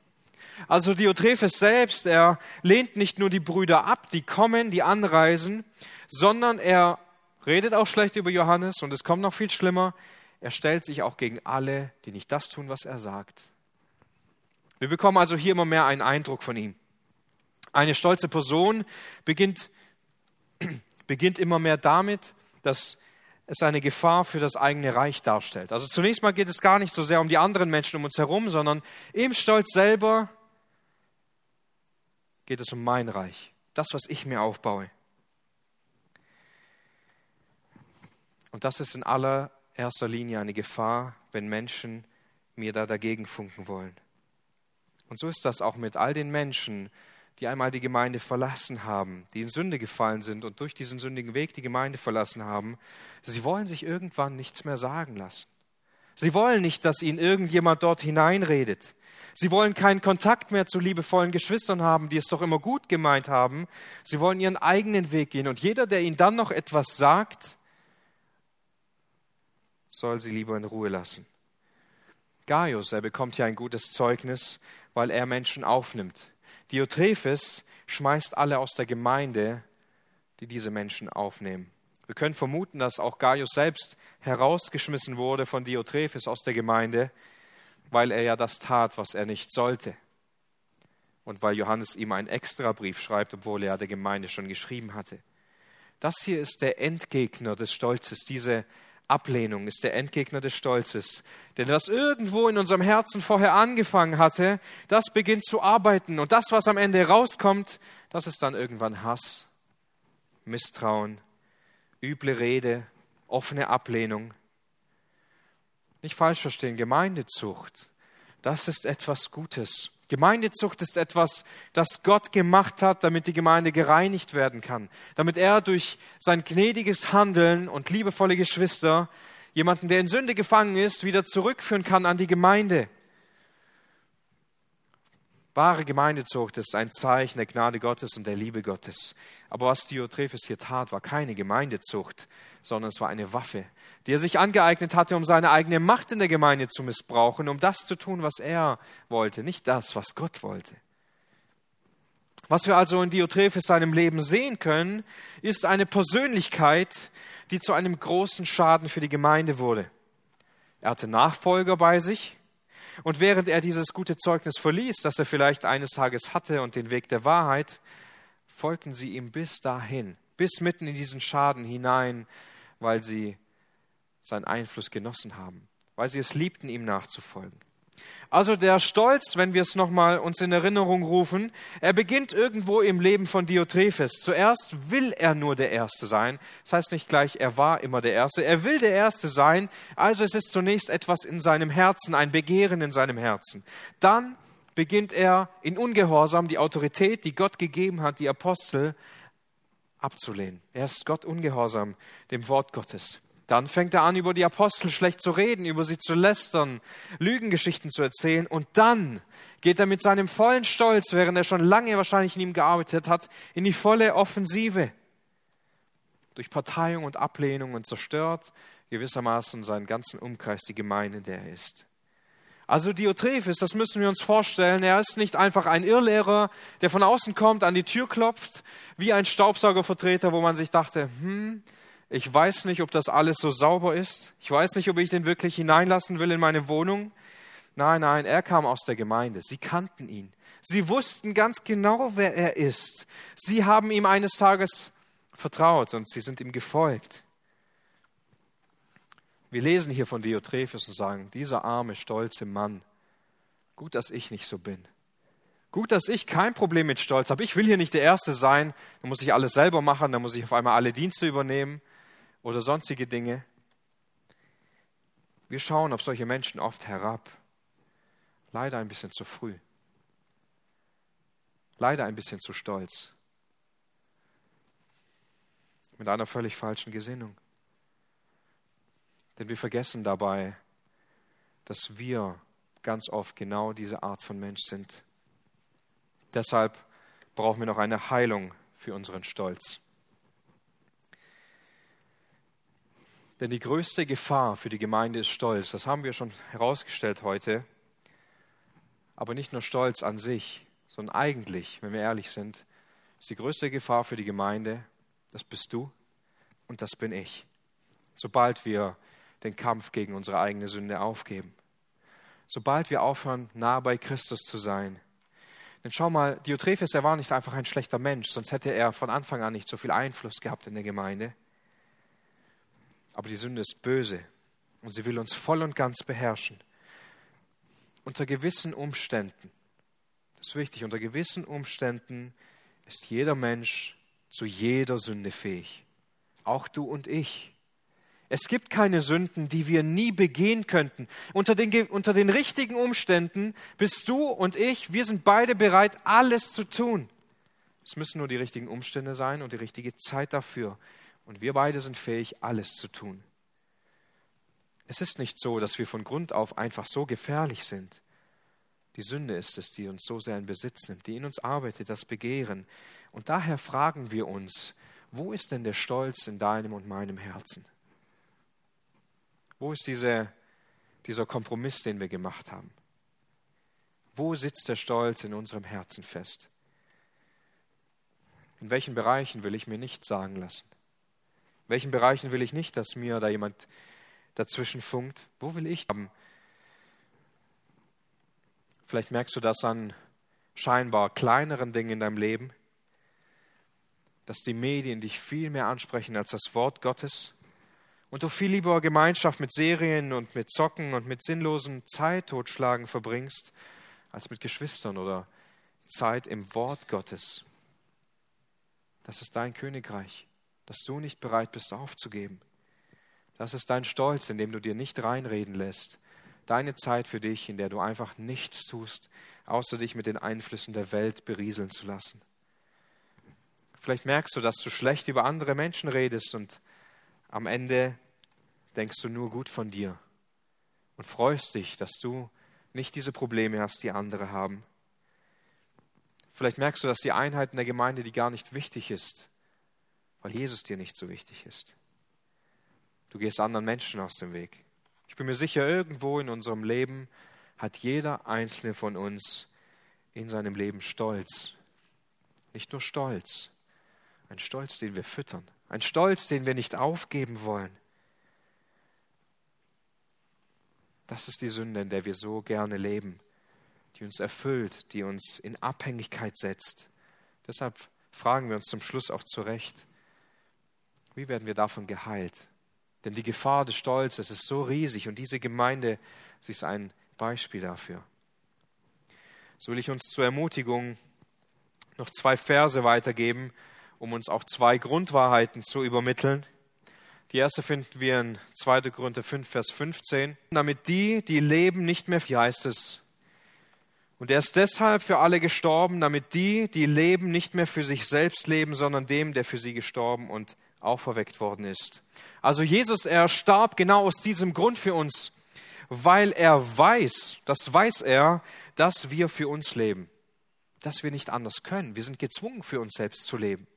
Also Diotrephes selbst, er lehnt nicht nur die Brüder ab, die kommen, die anreisen, sondern er redet auch schlecht über Johannes und es kommt noch viel schlimmer. Er stellt sich auch gegen alle, die nicht das tun, was er sagt. Wir bekommen also hier immer mehr einen Eindruck von ihm. Eine stolze Person beginnt, beginnt immer mehr damit, dass es eine Gefahr für das eigene Reich darstellt. Also zunächst mal geht es gar nicht so sehr um die anderen Menschen um uns herum, sondern im Stolz selber geht es um mein Reich, das, was ich mir aufbaue. Und das ist in allererster Linie eine Gefahr, wenn Menschen mir da dagegen funken wollen. Und so ist das auch mit all den Menschen, die einmal die Gemeinde verlassen haben, die in Sünde gefallen sind und durch diesen sündigen Weg die Gemeinde verlassen haben. Sie wollen sich irgendwann nichts mehr sagen lassen. Sie wollen nicht, dass ihnen irgendjemand dort hineinredet. Sie wollen keinen Kontakt mehr zu liebevollen Geschwistern haben, die es doch immer gut gemeint haben. Sie wollen ihren eigenen Weg gehen. Und jeder, der ihnen dann noch etwas sagt, soll sie lieber in Ruhe lassen. Gaius, er bekommt hier ein gutes Zeugnis, weil er Menschen aufnimmt. Diotrephes schmeißt alle aus der Gemeinde, die diese Menschen aufnehmen. Wir können vermuten, dass auch Gaius selbst herausgeschmissen wurde von Diotrephes aus der Gemeinde, weil er ja das tat, was er nicht sollte. Und weil Johannes ihm einen Extrabrief schreibt, obwohl er der Gemeinde schon geschrieben hatte. Das hier ist der Endgegner des Stolzes. Diese Ablehnung ist der Endgegner des Stolzes. Denn was irgendwo in unserem Herzen vorher angefangen hatte, das beginnt zu arbeiten. Und das, was am Ende rauskommt, das ist dann irgendwann Hass, Misstrauen, üble Rede, offene Ablehnung. Nicht falsch verstehen, Gemeindezucht, das ist etwas Gutes. Gemeindezucht ist etwas, das Gott gemacht hat, damit die Gemeinde gereinigt werden kann, damit er durch sein gnädiges Handeln und liebevolle Geschwister jemanden, der in Sünde gefangen ist, wieder zurückführen kann an die Gemeinde. Wahre Gemeindezucht ist ein Zeichen der Gnade Gottes und der Liebe Gottes. Aber was Diotrephes hier tat, war keine Gemeindezucht, sondern es war eine Waffe, die er sich angeeignet hatte, um seine eigene Macht in der Gemeinde zu missbrauchen, um das zu tun, was er wollte, nicht das, was Gott wollte. Was wir also in Diotrephes seinem Leben sehen können, ist eine Persönlichkeit, die zu einem großen Schaden für die Gemeinde wurde. Er hatte Nachfolger bei sich, und während er dieses gute Zeugnis verließ, das er vielleicht eines Tages hatte und den Weg der Wahrheit, folgten sie ihm bis dahin, bis mitten in diesen Schaden hinein, weil sie seinen Einfluss genossen haben, weil sie es liebten, ihm nachzufolgen. Also der Stolz, wenn wir es nochmal uns in Erinnerung rufen, er beginnt irgendwo im Leben von Diotrephes. Zuerst will er nur der Erste sein. Das heißt nicht gleich, er war immer der Erste. Er will der Erste sein. Also es ist zunächst etwas in seinem Herzen, ein Begehren in seinem Herzen. Dann beginnt er in Ungehorsam die Autorität, die Gott gegeben hat, die Apostel, abzulehnen. Er ist Gott ungehorsam, dem Wort Gottes. Dann fängt er an, über die Apostel schlecht zu reden, über sie zu lästern, Lügengeschichten zu erzählen. Und dann geht er mit seinem vollen Stolz, während er schon lange wahrscheinlich in ihm gearbeitet hat, in die volle Offensive. Durch Parteiung und Ablehnung und zerstört gewissermaßen seinen ganzen Umkreis, die Gemeinde, in der er ist. Also Diotrephes, das müssen wir uns vorstellen, er ist nicht einfach ein Irrlehrer, der von außen kommt, an die Tür klopft, wie ein Staubsaugervertreter, wo man sich dachte, hm, ich weiß nicht, ob das alles so sauber ist. Ich weiß nicht, ob ich den wirklich hineinlassen will in meine Wohnung. Nein, nein, er kam aus der Gemeinde. Sie kannten ihn. Sie wussten ganz genau, wer er ist. Sie haben ihm eines Tages vertraut und sie sind ihm gefolgt. Wir lesen hier von Diotrephes und sagen, dieser arme, stolze Mann, gut, dass ich nicht so bin. Gut, dass ich kein Problem mit Stolz habe. Ich will hier nicht der Erste sein. Da muss ich alles selber machen, da muss ich auf einmal alle Dienste übernehmen oder sonstige Dinge. Wir schauen auf solche Menschen oft herab. Leider ein bisschen zu früh. Leider ein bisschen zu stolz. Mit einer völlig falschen Gesinnung. Denn wir vergessen dabei, dass wir ganz oft genau diese Art von Mensch sind. Deshalb brauchen wir noch eine Heilung für unseren Stolz. Denn die größte Gefahr für die Gemeinde ist Stolz. Das haben wir schon herausgestellt heute. Aber nicht nur Stolz an sich, sondern eigentlich, wenn wir ehrlich sind, ist die größte Gefahr für die Gemeinde, das bist du und das bin ich. Sobald wir den Kampf gegen unsere eigene Sünde aufgeben. Sobald wir aufhören, nah bei Christus zu sein. Denn schau mal, Diotrephes, er war nicht einfach ein schlechter Mensch, sonst hätte er von Anfang an nicht so viel Einfluss gehabt in der Gemeinde. Aber die Sünde ist böse und sie will uns voll und ganz beherrschen. Unter gewissen Umständen, Das ist wichtig. Unter gewissen Umständen ist jeder Mensch zu jeder Sünde fähig. Auch du und ich. Es gibt keine Sünden, die wir nie begehen könnten. Unter den, unter den richtigen Umständen bist du und ich, wir sind beide bereit, alles zu tun. Es müssen nur die richtigen Umstände sein und die richtige Zeit dafür. Und wir beide sind fähig, alles zu tun. Es ist nicht so, dass wir von Grund auf einfach so gefährlich sind. Die Sünde ist es, die uns so sehr in Besitz nimmt, die in uns arbeitet, das Begehren. Und daher fragen wir uns, wo ist denn der Stolz in deinem und meinem Herzen? Wo ist diese, dieser Kompromiss, den wir gemacht haben? Wo sitzt der Stolz in unserem Herzen fest? In welchen Bereichen will ich mir nicht sagen lassen? In welchen Bereichen will ich nicht, dass mir da jemand dazwischen funkt? Wo will ich haben? Vielleicht merkst du das an scheinbar kleineren Dingen in deinem Leben, dass die Medien dich viel mehr ansprechen als das Wort Gottes und du viel lieber Gemeinschaft mit Serien und mit Zocken und mit sinnlosen Zeittotschlagen verbringst, als mit Geschwistern oder Zeit im Wort Gottes. Das ist dein Königreich, das du nicht bereit bist aufzugeben. Das ist dein Stolz, in dem du dir nicht reinreden lässt. Deine Zeit für dich, in der du einfach nichts tust, außer dich mit den Einflüssen der Welt berieseln zu lassen. Vielleicht merkst du, dass du schlecht über andere Menschen redest und am Ende denkst du nur gut von dir und freust dich, dass du nicht diese Probleme hast, die andere haben. Vielleicht merkst du, dass die Einheit in der Gemeinde die gar nicht wichtig ist, weil Jesus dir nicht so wichtig ist. Du gehst anderen Menschen aus dem Weg. Ich bin mir sicher, irgendwo in unserem Leben hat jeder einzelne von uns in seinem Leben Stolz. Nicht nur Stolz, ein Stolz, den wir füttern, ein Stolz, den wir nicht aufgeben wollen. Das ist die Sünde, in der wir so gerne leben, die uns erfüllt, die uns in Abhängigkeit setzt. Deshalb fragen wir uns zum Schluss auch zurecht, wie werden wir davon geheilt? Denn die Gefahr des Stolzes ist so riesig und diese Gemeinde sie ist ein Beispiel dafür. So will ich uns zur Ermutigung noch zwei Verse weitergeben, um uns auch zwei Grundwahrheiten zu übermitteln. Die erste finden wir in 2. Korinther 5, Vers 15. Damit die, die leben, nicht mehr, wie heißt es? Und er ist deshalb für alle gestorben, damit die, die leben, nicht mehr für sich selbst leben, sondern dem, der für sie gestorben und auferweckt worden ist. Also Jesus, er starb genau aus diesem Grund für uns, weil er weiß, das weiß er, dass wir für uns leben, dass wir nicht anders können. Wir sind gezwungen, für uns selbst zu leben.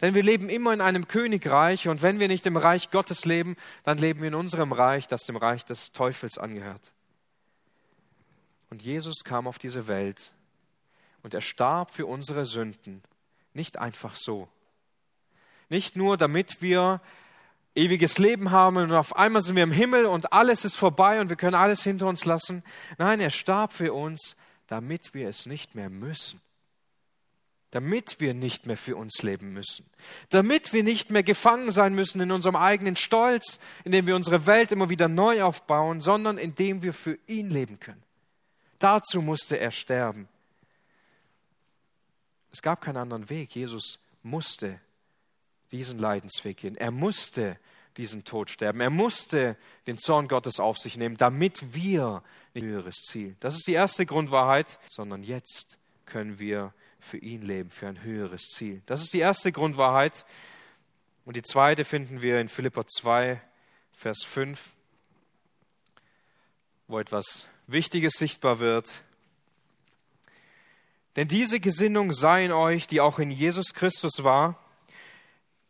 Denn wir leben immer in einem Königreich und wenn wir nicht im Reich Gottes leben, dann leben wir in unserem Reich, das dem Reich des Teufels angehört. Und Jesus kam auf diese Welt und er starb für unsere Sünden, nicht einfach so. Nicht nur, damit wir ewiges Leben haben und auf einmal sind wir im Himmel und alles ist vorbei und wir können alles hinter uns lassen. Nein, er starb für uns, damit wir es nicht mehr müssen damit wir nicht mehr für uns leben müssen, damit wir nicht mehr gefangen sein müssen in unserem eigenen Stolz, indem wir unsere Welt immer wieder neu aufbauen, sondern indem wir für ihn leben können. Dazu musste er sterben. Es gab keinen anderen Weg. Jesus musste diesen Leidensweg gehen. Er musste diesen Tod sterben. Er musste den Zorn Gottes auf sich nehmen, damit wir ein höheres Ziel. Das ist die erste Grundwahrheit, sondern jetzt können wir für ihn leben, für ein höheres Ziel. Das ist die erste Grundwahrheit. Und die zweite finden wir in Philippa 2, Vers 5, wo etwas Wichtiges sichtbar wird. Denn diese Gesinnung sei in euch, die auch in Jesus Christus war,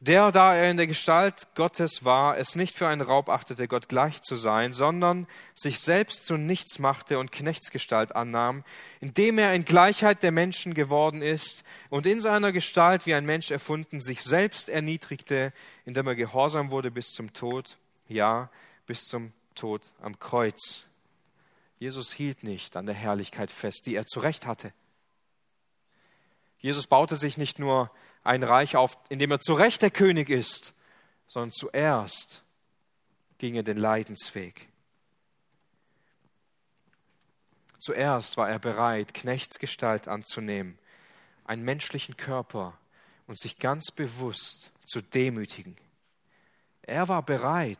der, da er in der Gestalt Gottes war, es nicht für einen Raub achtete, Gott gleich zu sein, sondern sich selbst zu nichts machte und Knechtsgestalt annahm, indem er in Gleichheit der Menschen geworden ist und in seiner Gestalt wie ein Mensch erfunden, sich selbst erniedrigte, indem er gehorsam wurde bis zum Tod, ja, bis zum Tod am Kreuz. Jesus hielt nicht an der Herrlichkeit fest, die er zurecht hatte. Jesus baute sich nicht nur ein Reich auf, in dem er zu Recht der König ist, sondern zuerst ging er den Leidensweg. Zuerst war er bereit, Knechtsgestalt anzunehmen, einen menschlichen Körper und sich ganz bewusst zu demütigen. Er war bereit,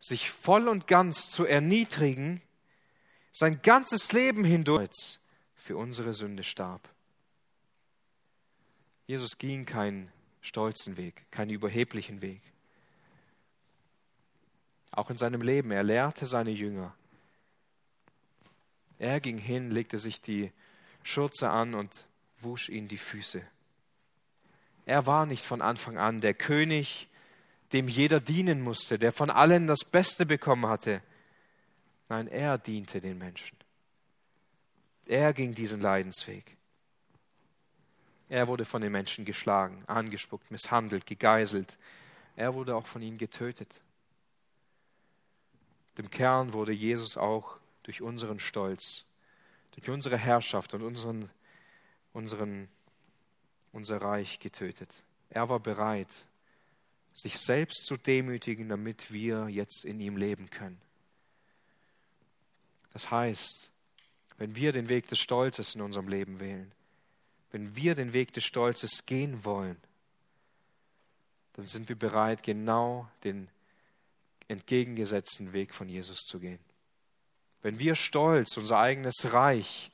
sich voll und ganz zu erniedrigen, sein ganzes Leben hindurch für unsere Sünde starb. Jesus ging keinen stolzen Weg, keinen überheblichen Weg. Auch in seinem Leben, er lehrte seine Jünger. Er ging hin, legte sich die Schürze an und wusch ihnen die Füße. Er war nicht von Anfang an der König, dem jeder dienen musste, der von allen das Beste bekommen hatte. Nein, er diente den Menschen. Er ging diesen Leidensweg. Er wurde von den Menschen geschlagen, angespuckt, misshandelt, gegeißelt. Er wurde auch von ihnen getötet. Im Kern wurde Jesus auch durch unseren Stolz, durch unsere Herrschaft und unseren, unseren unser Reich getötet. Er war bereit, sich selbst zu demütigen, damit wir jetzt in ihm leben können. Das heißt, wenn wir den Weg des Stolzes in unserem Leben wählen, wenn wir den Weg des Stolzes gehen wollen, dann sind wir bereit, genau den entgegengesetzten Weg von Jesus zu gehen. Wenn wir stolz unser eigenes Reich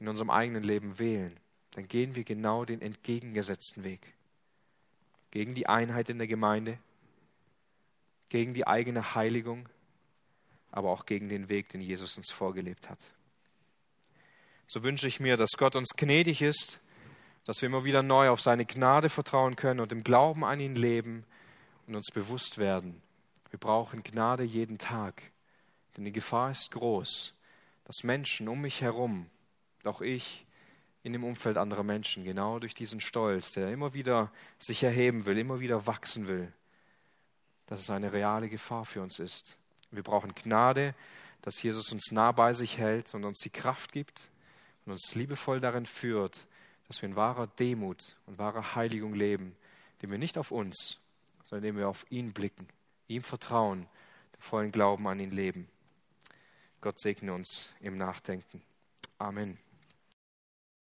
in unserem eigenen Leben wählen, dann gehen wir genau den entgegengesetzten Weg. Gegen die Einheit in der Gemeinde, gegen die eigene Heiligung, aber auch gegen den Weg, den Jesus uns vorgelebt hat. So wünsche ich mir, dass Gott uns gnädig ist, dass wir immer wieder neu auf seine Gnade vertrauen können und im Glauben an ihn leben und uns bewusst werden. Wir brauchen Gnade jeden Tag, denn die Gefahr ist groß, dass Menschen um mich herum, auch ich, in dem Umfeld anderer Menschen, genau durch diesen Stolz, der immer wieder sich erheben will, immer wieder wachsen will, dass es eine reale Gefahr für uns ist. Wir brauchen Gnade, dass Jesus uns nah bei sich hält und uns die Kraft gibt und uns liebevoll darin führt, dass wir in wahrer Demut und wahrer Heiligung leben, indem wir nicht auf uns, sondern indem wir auf ihn blicken, ihm vertrauen, den vollen Glauben an ihn leben. Gott segne uns im Nachdenken. Amen.